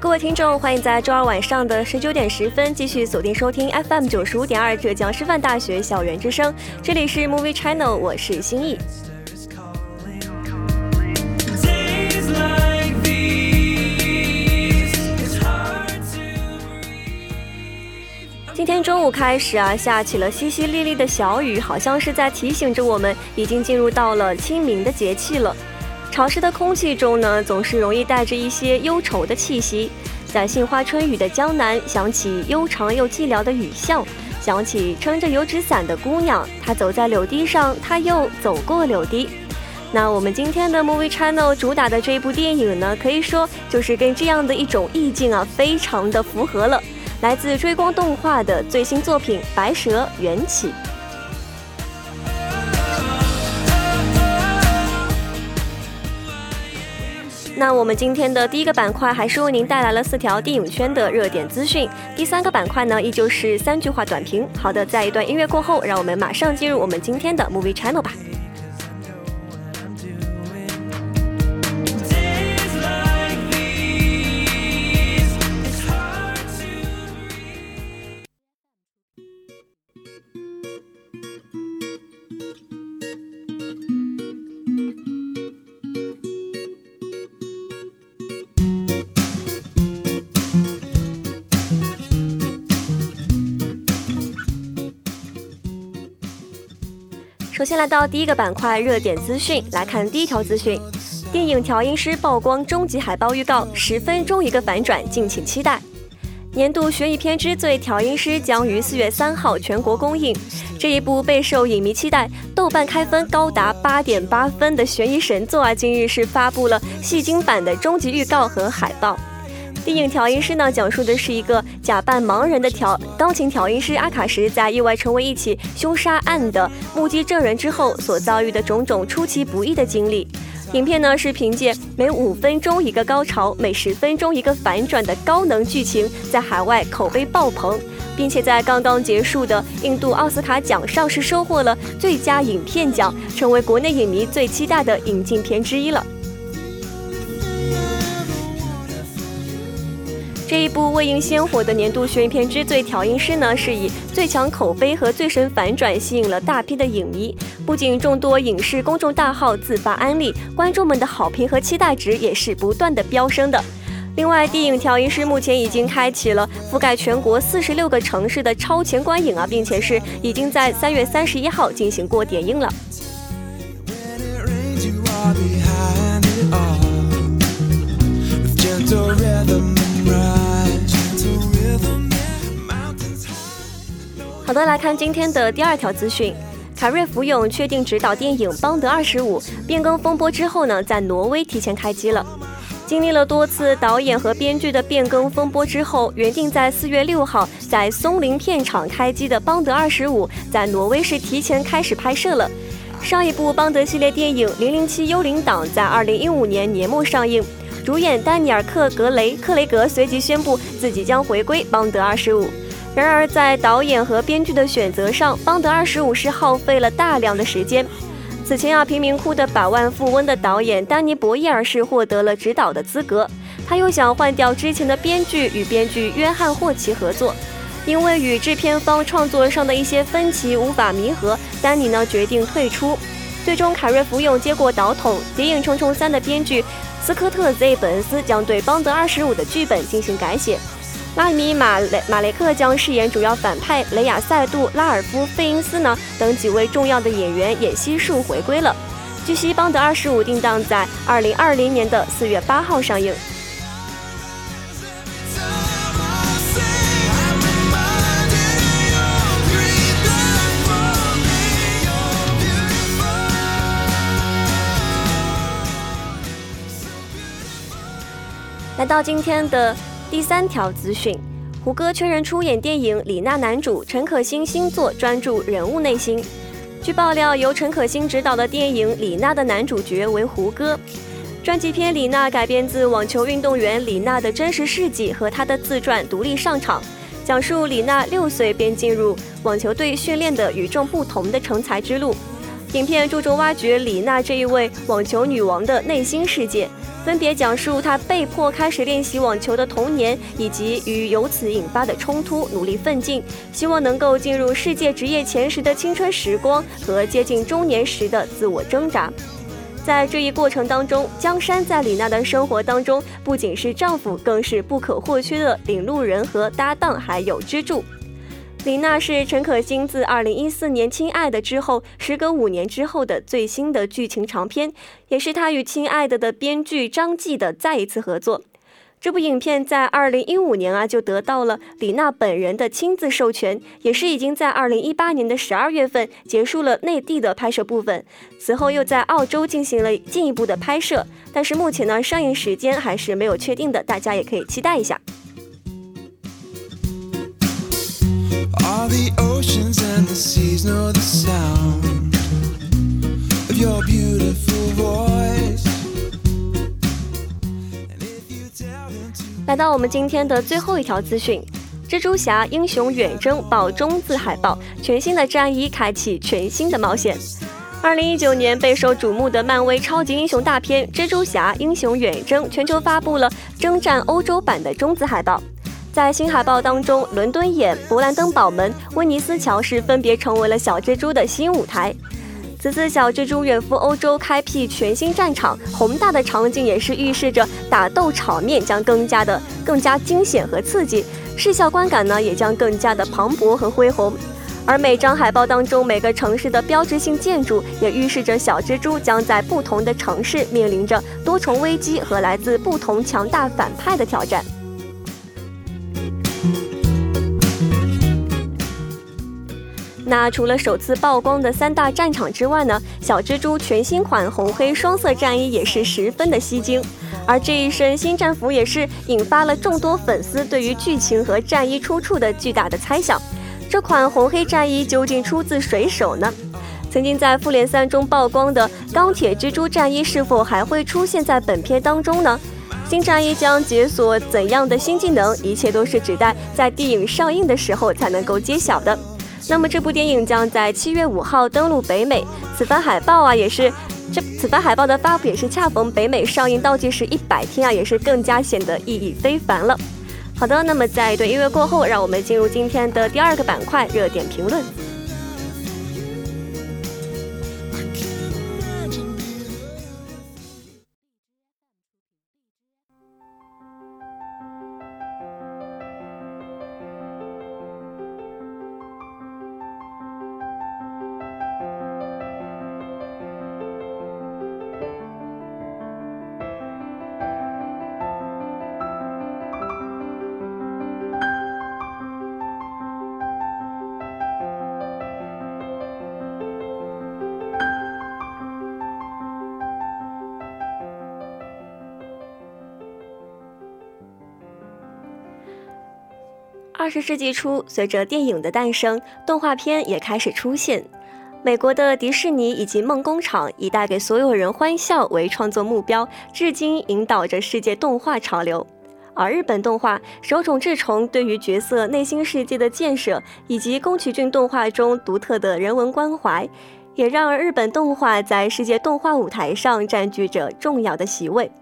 各位听众，欢迎在周二晚上的十九点十分继续锁定收听 FM 九十五点二浙江师范大学校园之声，这里是 Movie Channel，我是心意。今天中午开始啊，下起了淅淅沥沥的小雨，好像是在提醒着我们，已经进入到了清明的节气了。潮湿的空气中呢，总是容易带着一些忧愁的气息。在杏花春雨的江南，想起悠长又寂寥的雨巷，想起撑着油纸伞的姑娘，她走在柳堤上，她又走过柳堤。那我们今天的 Movie Channel 主打的这一部电影呢，可以说就是跟这样的一种意境啊，非常的符合了。来自追光动画的最新作品《白蛇缘起》。那我们今天的第一个板块还是为您带来了四条电影圈的热点资讯。第三个板块呢，依旧是三句话短评。好的，在一段音乐过后，让我们马上进入我们今天的 Movie Channel 吧。先来到第一个板块热点资讯，来看第一条资讯：电影调音师曝光终极海报预告，十分钟一个反转，敬请期待。年度悬疑片之最调音师将于四月三号全国公映。这一部备受影迷期待、豆瓣开分高达八点八分的悬疑神作啊，今日是发布了戏精版的终极预告和海报。电影调音师呢，讲述的是一个假扮盲人的调钢琴调音师阿卡什，在意外成为一起凶杀案的目击证人之后，所遭遇的种种出其不意的经历。影片呢是凭借每五分钟一个高潮、每十分钟一个反转的高能剧情，在海外口碑爆棚，并且在刚刚结束的印度奥斯卡奖上是收获了最佳影片奖，成为国内影迷最期待的引进片之一了。这一部未映先火的年度悬疑片之最，调音师呢是以最强口碑和最神反转吸引了大批的影迷，不仅众多影视公众大号自发安利，观众们的好评和期待值也是不断的飙升的。另外，电影调音师目前已经开启了覆盖全国四十六个城市的超前观影啊，并且是已经在三月三十一号进行过点映了。好的，来看今天的第二条资讯。凯瑞·福永确定执导电影《邦德二十五》，变更风波之后呢，在挪威提前开机了。经历了多次导演和编剧的变更风波之后，原定在四月六号在松林片场开机的《邦德二十五》，在挪威是提前开始拍摄了。上一部邦德系列电影《零零七：幽灵党》在二零一五年年末上映，主演丹尼尔·克格雷克雷格随即宣布自己将回归《邦德二十五》。然而，在导演和编剧的选择上，邦德二十五是耗费了大量的时间。此前啊，贫民窟的百万富翁的导演丹尼博伊尔是获得了指导的资格，他又想换掉之前的编剧，与编剧约翰霍奇合作。因为与制片方创作上的一些分歧无法弥合，丹尼呢决定退出。最终，凯瑞福永接过导筒，《谍影重重三》的编剧斯科特 ·Z· 本恩斯将对邦德二十五的剧本进行改写。拉米马雷马雷克将饰演主要反派雷亚塞杜拉尔夫费因斯呢等几位重要的演员也悉数回归了。据悉，《邦德二十五》定档在二零二零年的四月八号上映。来到今天的第三条资讯，胡歌确认出演电影《李娜》男主陈可辛新作，专注人物内心。据爆料，由陈可辛执导的电影《李娜》的男主角为胡歌。传记片《李娜》改编自网球运动员李娜的真实事迹和她的自传《独立上场》，讲述李娜六岁便进入网球队训练的与众不同的成才之路。影片注重挖掘李娜这一位网球女王的内心世界。分别讲述她被迫开始练习网球的童年，以及与由此引发的冲突，努力奋进，希望能够进入世界职业前十的青春时光和接近中年时的自我挣扎。在这一过程当中，江山在李娜的生活当中不仅是丈夫，更是不可或缺的领路人和搭档，还有支柱。李娜是陈可辛自二零一四年《亲爱的》之后，时隔五年之后的最新的剧情长片，也是他与《亲爱的》的编剧张继的再一次合作。这部影片在二零一五年啊就得到了李娜本人的亲自授权，也是已经在二零一八年的十二月份结束了内地的拍摄部分，此后又在澳洲进行了进一步的拍摄，但是目前呢上映时间还是没有确定的，大家也可以期待一下。All the oceans and the seas know the sound of your beautiful voice. 来到我们今天的最后一条资讯：蜘蛛侠英雄远征爆中字海报，全新的战衣开启全新的冒险。二零一九年备受瞩目的漫威超级英雄大片《蜘蛛侠英雄远征》全球发布了征战欧洲版的中字海报。在新海报当中，伦敦眼、勃兰登堡门、威尼斯桥是分别成为了小蜘蛛的新舞台。此次小蜘蛛远赴欧洲，开辟全新战场，宏大的场景也是预示着打斗场面将更加的更加惊险和刺激，视效观感呢也将更加的磅礴和恢宏。而每张海报当中每个城市的标志性建筑，也预示着小蜘蛛将在不同的城市面临着多重危机和来自不同强大反派的挑战。那除了首次曝光的三大战场之外呢，小蜘蛛全新款红黑双色战衣也是十分的吸睛，而这一身新战服也是引发了众多粉丝对于剧情和战衣出处的巨大的猜想。这款红黑战衣究竟出自谁手呢？曾经在复联三中曝光的钢铁蜘蛛战衣是否还会出现在本片当中呢？新战衣将解锁怎样的新技能？一切都是只待在电影上映的时候才能够揭晓的。那么这部电影将在七月五号登陆北美，此番海报啊也是这此番海报的发布也是恰逢北美上映倒计时一百天啊，也是更加显得意义非凡了。好的，那么在一段音乐过后，让我们进入今天的第二个板块——热点评论。二十世纪初，随着电影的诞生，动画片也开始出现。美国的迪士尼以及梦工厂以带给所有人欢笑为创作目标，至今引导着世界动画潮流。而日本动画手冢治虫对于角色内心世界的建设，以及宫崎骏动画中独特的人文关怀，也让日本动画在世界动画舞台上占据着重要的席位。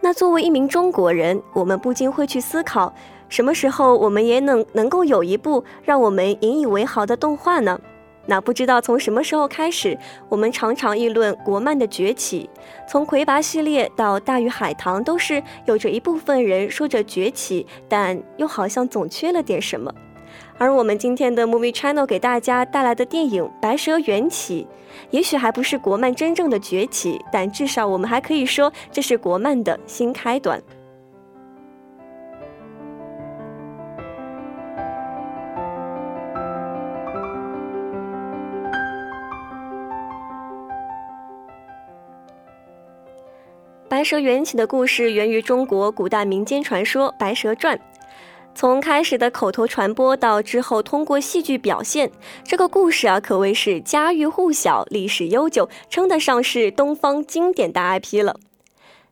那作为一名中国人，我们不禁会去思考。什么时候我们也能能够有一部让我们引以为豪的动画呢？那不知道从什么时候开始，我们常常议论国漫的崛起。从魁拔系列到大鱼海棠，都是有着一部分人说着崛起，但又好像总缺了点什么。而我们今天的 Movie Channel 给大家带来的电影《白蛇缘起》，也许还不是国漫真正的崛起，但至少我们还可以说这是国漫的新开端。白蛇缘起的故事源于中国古代民间传说《白蛇传》，从开始的口头传播到之后通过戏剧表现，这个故事啊可谓是家喻户晓、历史悠久，称得上是东方经典大 IP 了。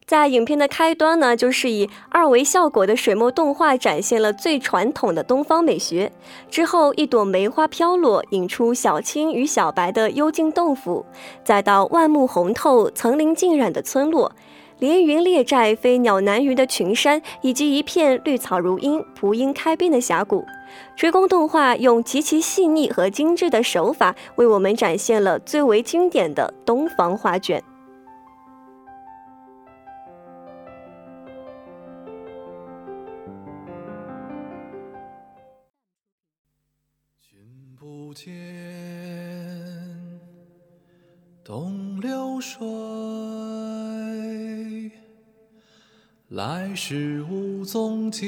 在影片的开端呢，就是以二维效果的水墨动画展现了最传统的东方美学。之后，一朵梅花飘落，引出小青与小白的幽静洞府，再到万木红透、层林尽染的村落。连云列寨、飞鸟难云的群山，以及一片绿草如茵、蒲英开遍的峡谷，追光动画用极其细腻和精致的手法，为我们展现了最为经典的东方画卷。来时无踪迹，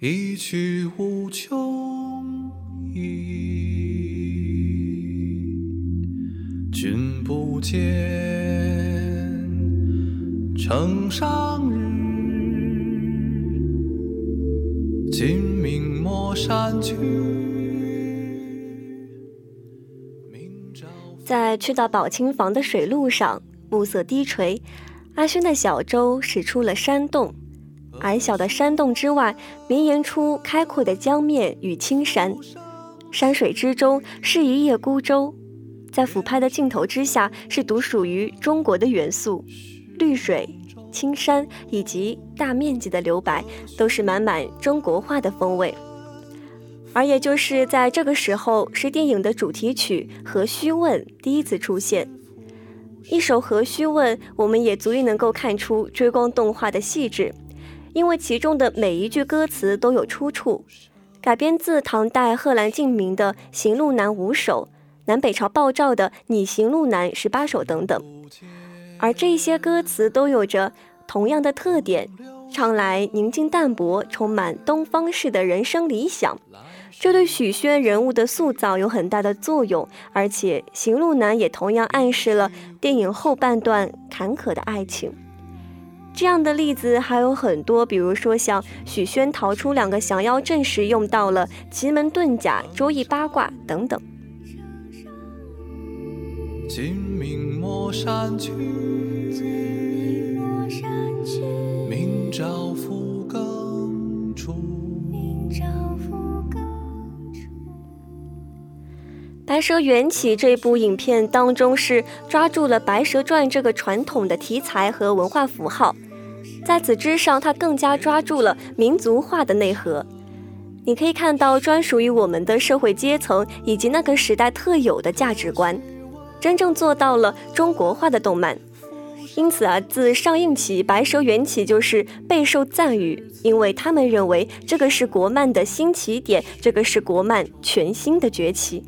一去无穷意。君不见，城上日，今明莫山去。在去到宝清坊的水路上。暮色低垂，阿轩的小舟驶出了山洞。矮小的山洞之外，绵延出开阔的江面与青山。山水之中是一叶孤舟，在俯拍的镜头之下，是独属于中国的元素：绿水、青山以及大面积的留白，都是满满中国画的风味。而也就是在这个时候，是电影的主题曲《何须问》第一次出现。一首《何须问》，我们也足以能够看出追光动画的细致，因为其中的每一句歌词都有出处，改编自唐代贺兰敬明的《行路难》五首，南北朝鲍照的《拟行路难》十八首等等。而这些歌词都有着同样的特点，唱来宁静淡泊，充满东方式的人生理想。这对许宣人物的塑造有很大的作用，而且行路难也同样暗示了电影后半段坎坷的爱情。这样的例子还有很多，比如说像许宣逃出两个降妖阵时用到了奇门遁甲、周易八卦等等。明山去，明朝白蛇缘起》这部影片当中是抓住了《白蛇传》这个传统的题材和文化符号，在此之上，它更加抓住了民族化的内核。你可以看到专属于我们的社会阶层以及那个时代特有的价值观，真正做到了中国化的动漫。因此啊，自上映起，《白蛇缘起》就是备受赞誉，因为他们认为这个是国漫的新起点，这个是国漫全新的崛起。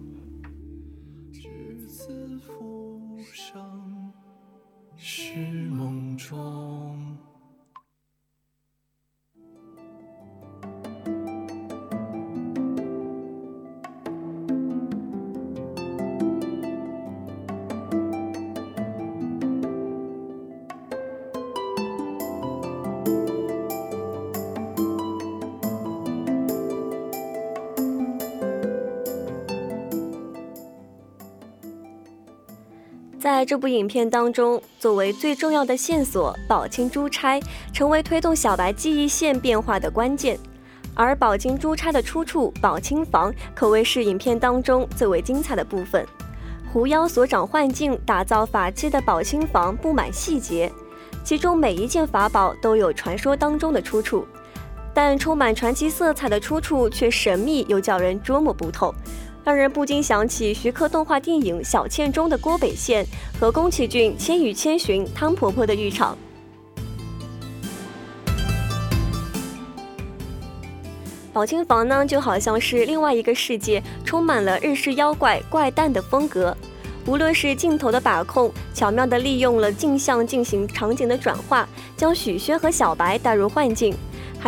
在这部影片当中，作为最重要的线索，宝清珠钗成为推动小白记忆线变化的关键。而宝清珠钗的出处宝清房，可谓是影片当中最为精彩的部分。狐妖所长幻境打造法器的宝清房布满细节，其中每一件法宝都有传说当中的出处。但充满传奇色彩的出处却神秘又叫人捉摸不透，让人不禁想起徐克动画电影《小倩》中的郭北县和宫崎骏《千与千寻》汤婆婆的浴场。宝青房呢，就好像是另外一个世界，充满了日式妖怪怪诞的风格。无论是镜头的把控，巧妙地利用了镜像进行场景的转化，将许宣和小白带入幻境，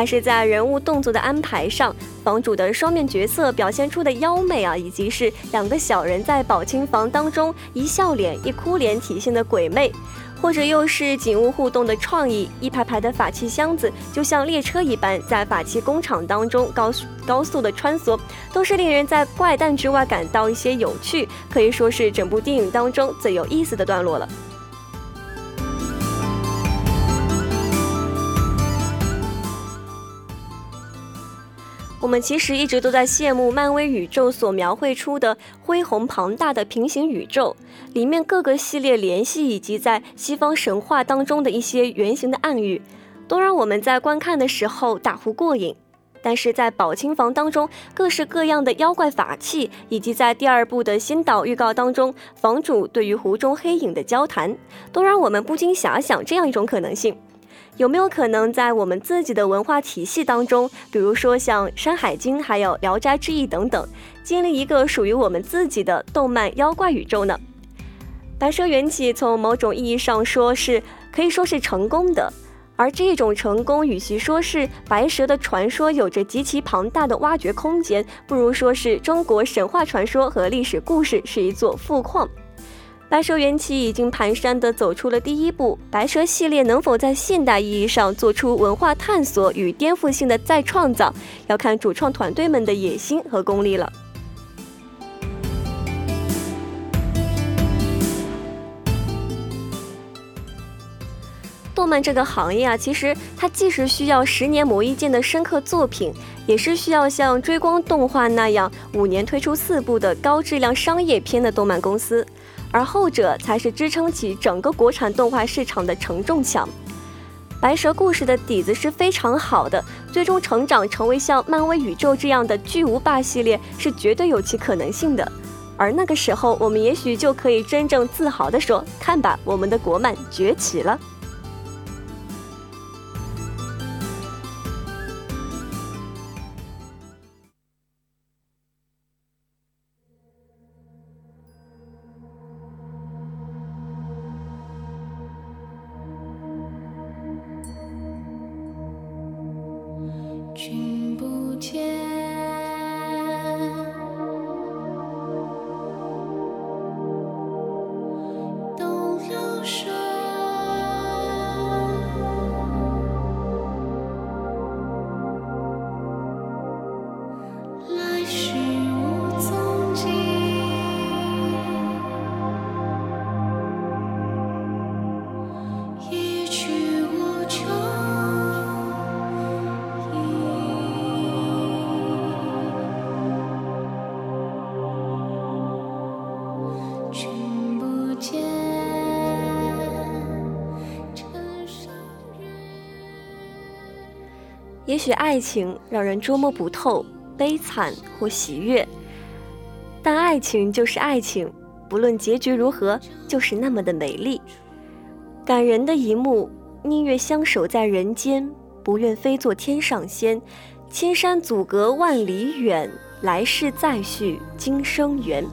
还是在人物动作的安排上，房主的双面角色表现出的妖媚啊，以及是两个小人在宝清房当中一笑脸一哭脸体现的鬼魅。或者又是景物互动的创意，一排排的法器箱子就像列车一般在法器工厂当中高速高速的穿梭，都是令人在怪诞之外感到一些有趣，可以说是整部电影当中最有意思的段落了。我们其实一直都在羡慕漫威宇宙所描绘出的恢宏庞大的平行宇宙，里面各个系列联系以及在西方神话当中的一些原型的暗喻，都让我们在观看的时候大呼过瘾。但是在宝青房当中，各式各样的妖怪法器，以及在第二部的先导预告当中，房主对于湖中黑影的交谈，都让我们不禁遐想这样一种可能性。有没有可能在我们自己的文化体系当中，比如说像《山海经》还有《聊斋志异》等等，建立一个属于我们自己的动漫妖怪宇宙呢？白蛇缘起从某种意义上说是可以说是成功的，而这种成功与其说是白蛇的传说有着极其庞大的挖掘空间，不如说是中国神话传说和历史故事是一座富矿。白蛇缘起已经蹒跚地走出了第一步，白蛇系列能否在现代意义上做出文化探索与颠覆性的再创造，要看主创团队们的野心和功力了。动漫这个行业啊，其实它既是需要十年磨一剑的深刻作品，也是需要像追光动画那样五年推出四部的高质量商业片的动漫公司。而后者才是支撑起整个国产动画市场的承重墙。白蛇故事的底子是非常好的，最终成长成为像漫威宇宙这样的巨无霸系列是绝对有其可能性的。而那个时候，我们也许就可以真正自豪地说：“看吧，我们的国漫崛起了。”也许爱情让人捉摸不透，悲惨或喜悦，但爱情就是爱情，不论结局如何，就是那么的美丽。感人的一幕，宁愿相守在人间，不愿飞作天上仙。千山阻隔万里远，来世再续今生缘。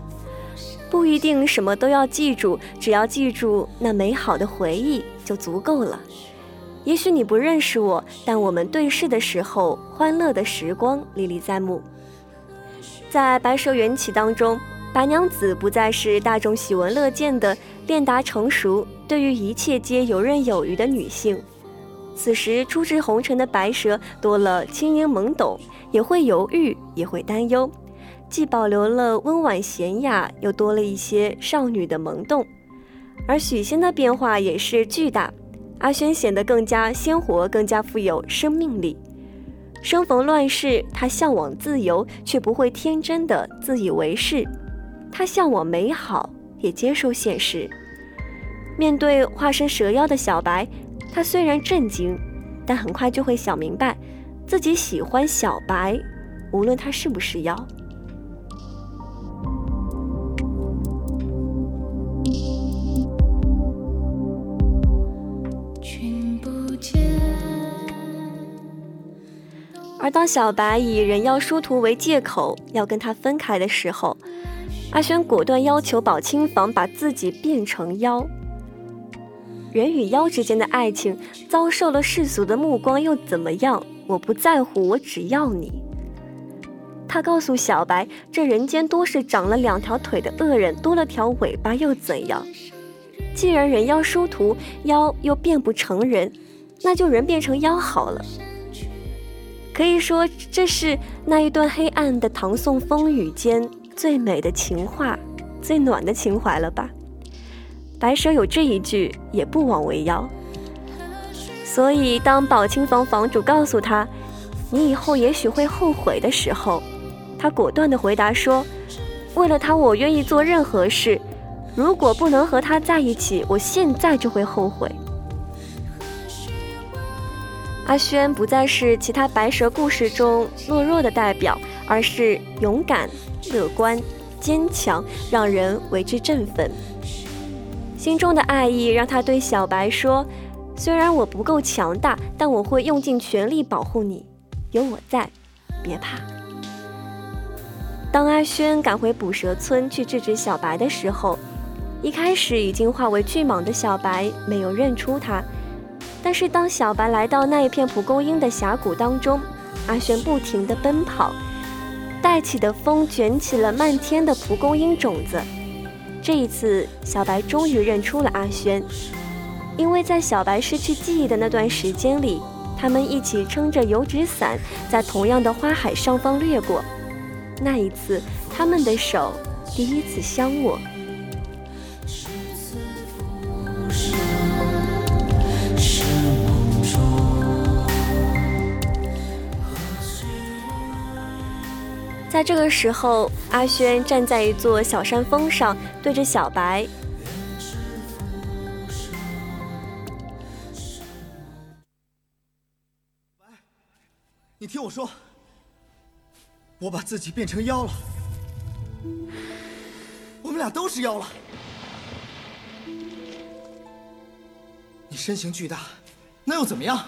不一定什么都要记住，只要记住那美好的回忆就足够了。也许你不认识我，但我们对视的时候，欢乐的时光历历在目。在《白蛇缘起》当中，白娘子不再是大众喜闻乐见的练达成熟、对于一切皆游刃有余的女性。此时初至红尘的白蛇多了轻盈懵懂，也会犹豫，也会担忧，既保留了温婉娴雅，又多了一些少女的萌动。而许仙的变化也是巨大。阿轩显得更加鲜活，更加富有生命力。生逢乱世，他向往自由，却不会天真的自以为是。他向往美好，也接受现实。面对化身蛇妖的小白，他虽然震惊，但很快就会想明白，自己喜欢小白，无论他是不是妖。而当小白以人妖殊途为借口要跟他分开的时候，阿轩果断要求宝清房把自己变成妖。人与妖之间的爱情遭受了世俗的目光又怎么样？我不在乎，我只要你。他告诉小白，这人间多是长了两条腿的恶人，多了条尾巴又怎样？既然人妖殊途，妖又变不成人，那就人变成妖好了。可以说，这是那一段黑暗的唐宋风雨间最美的情话，最暖的情怀了吧？白蛇有这一句，也不枉为妖。所以，当宝清房房主告诉他，你以后也许会后悔的时候，他果断地回答说：“为了他，我愿意做任何事。如果不能和他在一起，我现在就会后悔。”阿轩不再是其他白蛇故事中懦弱的代表，而是勇敢、乐观、坚强，让人为之振奋。心中的爱意让他对小白说：“虽然我不够强大，但我会用尽全力保护你，有我在，别怕。”当阿轩赶回捕蛇村去制止小白的时候，一开始已经化为巨蟒的小白没有认出他。但是，当小白来到那一片蒲公英的峡谷当中，阿轩不停地奔跑，带起的风卷起了漫天的蒲公英种子。这一次，小白终于认出了阿轩，因为在小白失去记忆的那段时间里，他们一起撑着油纸伞，在同样的花海上方掠过。那一次，他们的手第一次相握。在这个时候，阿轩站在一座小山峰上，对着小白：“你听我说，我把自己变成妖了，我们俩都是妖了。你身形巨大，那又怎么样？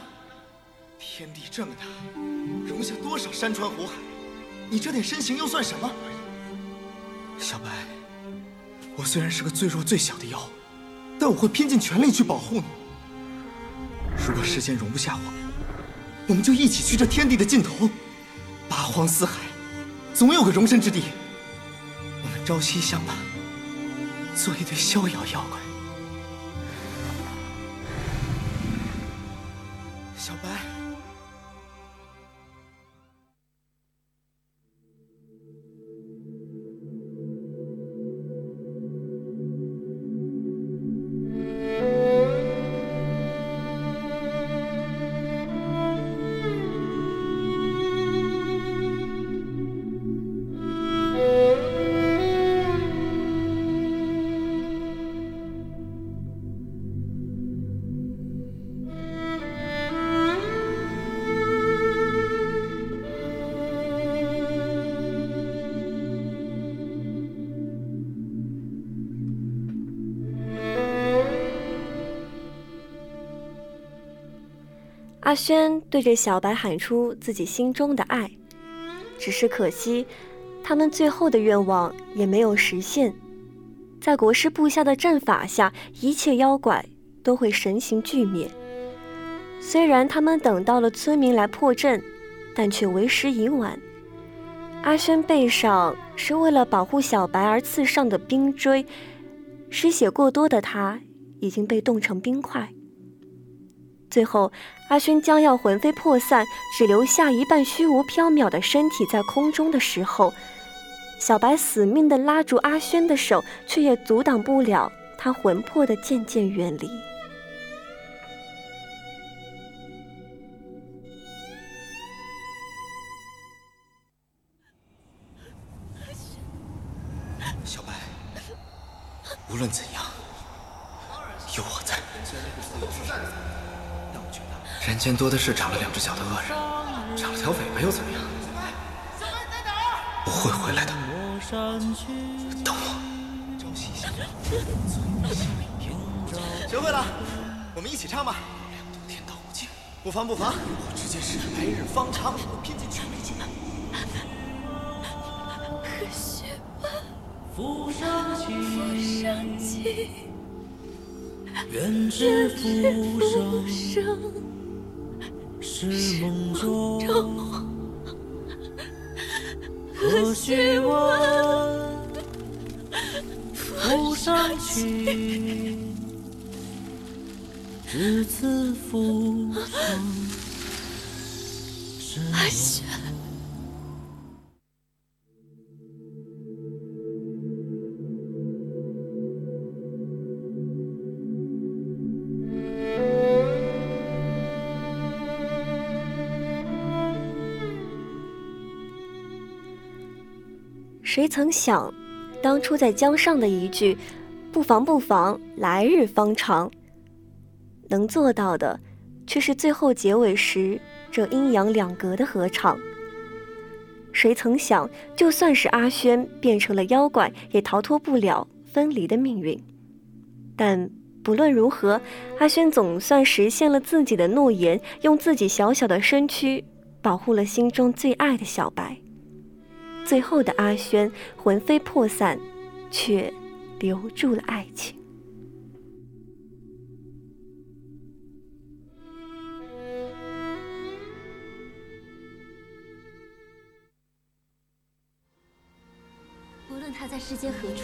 天地这么大，容下多少山川湖海？”你这点身形又算什么，小白？我虽然是个最弱最小的妖，但我会拼尽全力去保护你。如果世间容不下我，我们就一起去这天地的尽头，八荒四海，总有个容身之地。我们朝夕相伴，做一对逍遥妖怪。阿轩对着小白喊出自己心中的爱，只是可惜，他们最后的愿望也没有实现。在国师布下的阵法下，一切妖怪都会神形俱灭。虽然他们等到了村民来破阵，但却为时已晚。阿轩背上是为了保护小白而刺上的冰锥，失血过多的他已经被冻成冰块。最后，阿轩将要魂飞魄散，只留下一半虚无缥缈的身体在空中的时候，小白死命地拉住阿轩的手，却也阻挡不了他魂魄的渐渐远离。小白，无论怎样，有我在。人间多的是长了两只脚的恶人，长了条尾巴又怎么样？我会回来的，等我。学会了，我们一起唱吧。天道无尽，不妨不妨，我直接是来日方长，我拼尽全力去。雪般浮上去，愿知浮生是梦中，何须问浮上去。只此浮生阿轩，曾想，当初在江上的一句“不妨不妨，来日方长”。能做到的，却是最后结尾时这阴阳两隔的合唱。谁曾想，就算是阿轩变成了妖怪，也逃脱不了分离的命运。但不论如何，阿轩总算实现了自己的诺言，用自己小小的身躯保护了心中最爱的小白。最后的阿轩魂飞魄散，却留住了爱情。无论他在世间何处？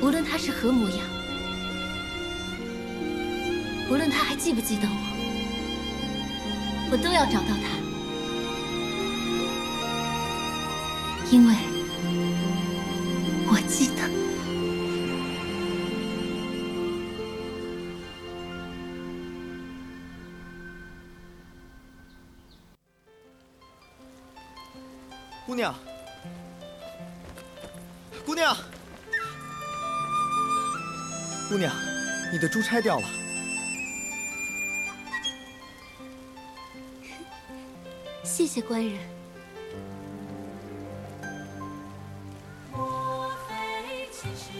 无论他是何模样，无论他还记不记得我，我都要找到他，因为我记得。姑娘。姑娘，姑娘，你的珠钗掉了。谢谢官人。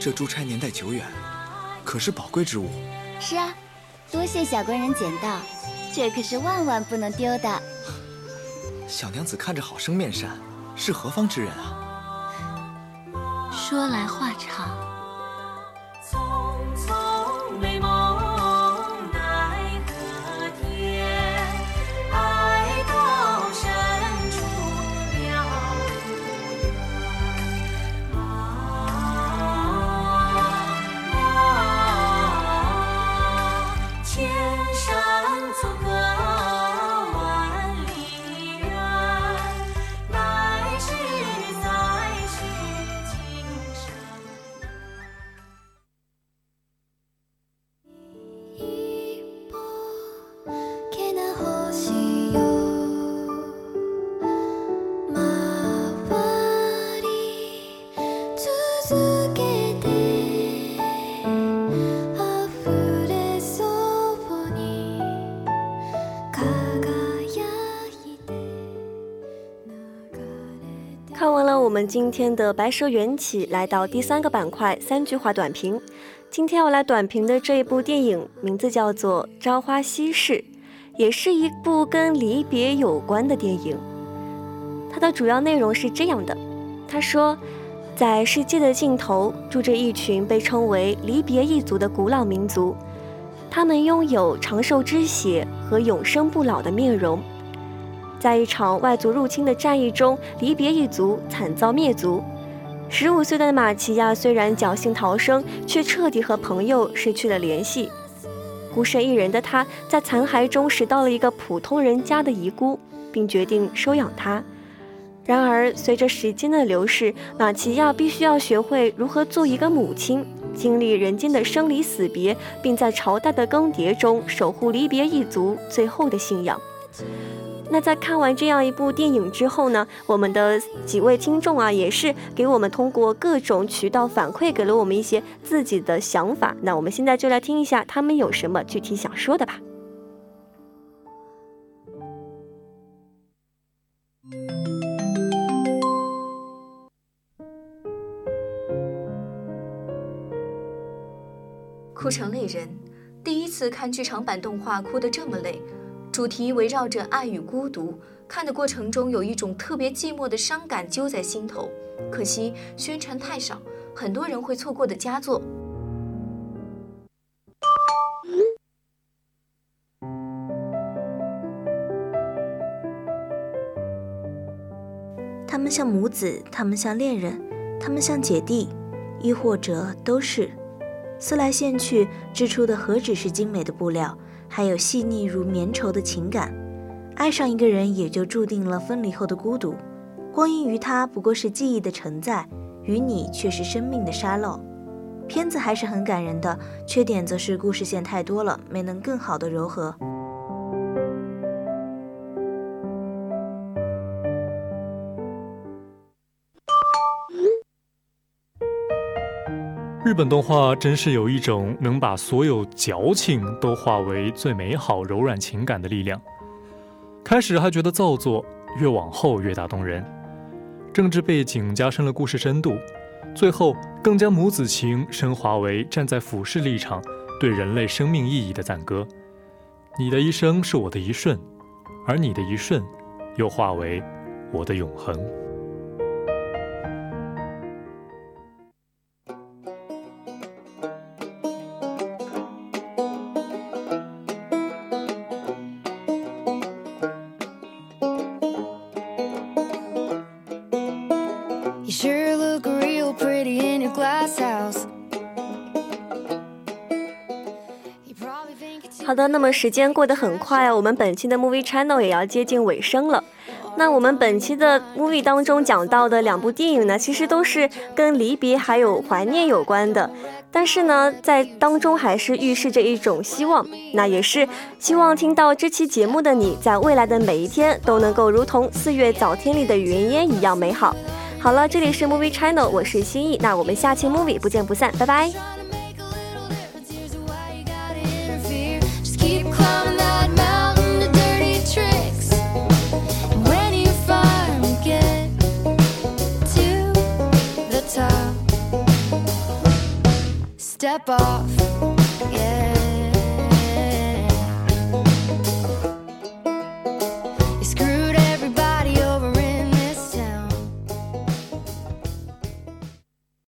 这珠钗年代久远，可是宝贵之物。是啊，多谢小官人捡到，这可是万万不能丢的。小娘子看着好生面善，是何方之人啊？说来话长。看完了我们今天的白蛇缘起来到第三个板块，三句话短评。今天要来短评的这一部电影名字叫做《朝花夕拾》，也是一部跟离别有关的电影。它的主要内容是这样的：他说，在世界的尽头住着一群被称为离别一族的古老民族，他们拥有长寿之血和永生不老的面容。在一场外族入侵的战役中，离别一族惨遭灭族。十五岁的马奇亚虽然侥幸逃生，却彻底和朋友失去了联系。孤身一人的他，在残骸中拾到了一个普通人家的遗孤，并决定收养他。然而，随着时间的流逝，马奇亚必须要学会如何做一个母亲，经历人间的生离死别，并在朝代的更迭中守护离别一族最后的信仰。那在看完这样一部电影之后呢我们的几位听众啊也是给我们通过各种渠道反馈给了我们一些自己的想法。那我们现在就来听一下他们有什么具体想说的吧哭成泪人第一次看剧场版动画哭得这么累主题围绕着爱与孤独，看的过程中有一种特别寂寞的伤感揪在心头。可惜宣传太少，很多人会错过的佳作。他们像母子，他们像恋人，他们像姐弟，亦或者都是。撕来线去，织出的何止是精美的布料，还有细腻如绵绸的情感。爱上一个人，也就注定了分离后的孤独。光阴与他不过是记忆的承载，与你却是生命的沙漏。片子还是很感人的，缺点则是故事线太多了，没能更好的柔和。日本动画真是有一种能把所有矫情都化为最美好柔软情感的力量。开始还觉得造作，越往后越打动人。政治背景加深了故事深度，最后更将母子情升华为站在俯视立场对人类生命意义的赞歌。你的一生是我的一瞬，而你的一瞬，又化为我的永恒。好的，那么时间过得很快，我们本期的 Movie Channel 也要接近尾声了。那我们本期的 Movie 当中讲到的两部电影呢，其实都是跟离别还有怀念有关的，但是呢，在当中还是预示着一种希望，那也是希望听到这期节目的你在未来的每一天都能够如同四月早天里的云烟一样美好。好了，这里是 Movie Channel，我是心意，那我们下期 Movie 不见不散，拜拜。step off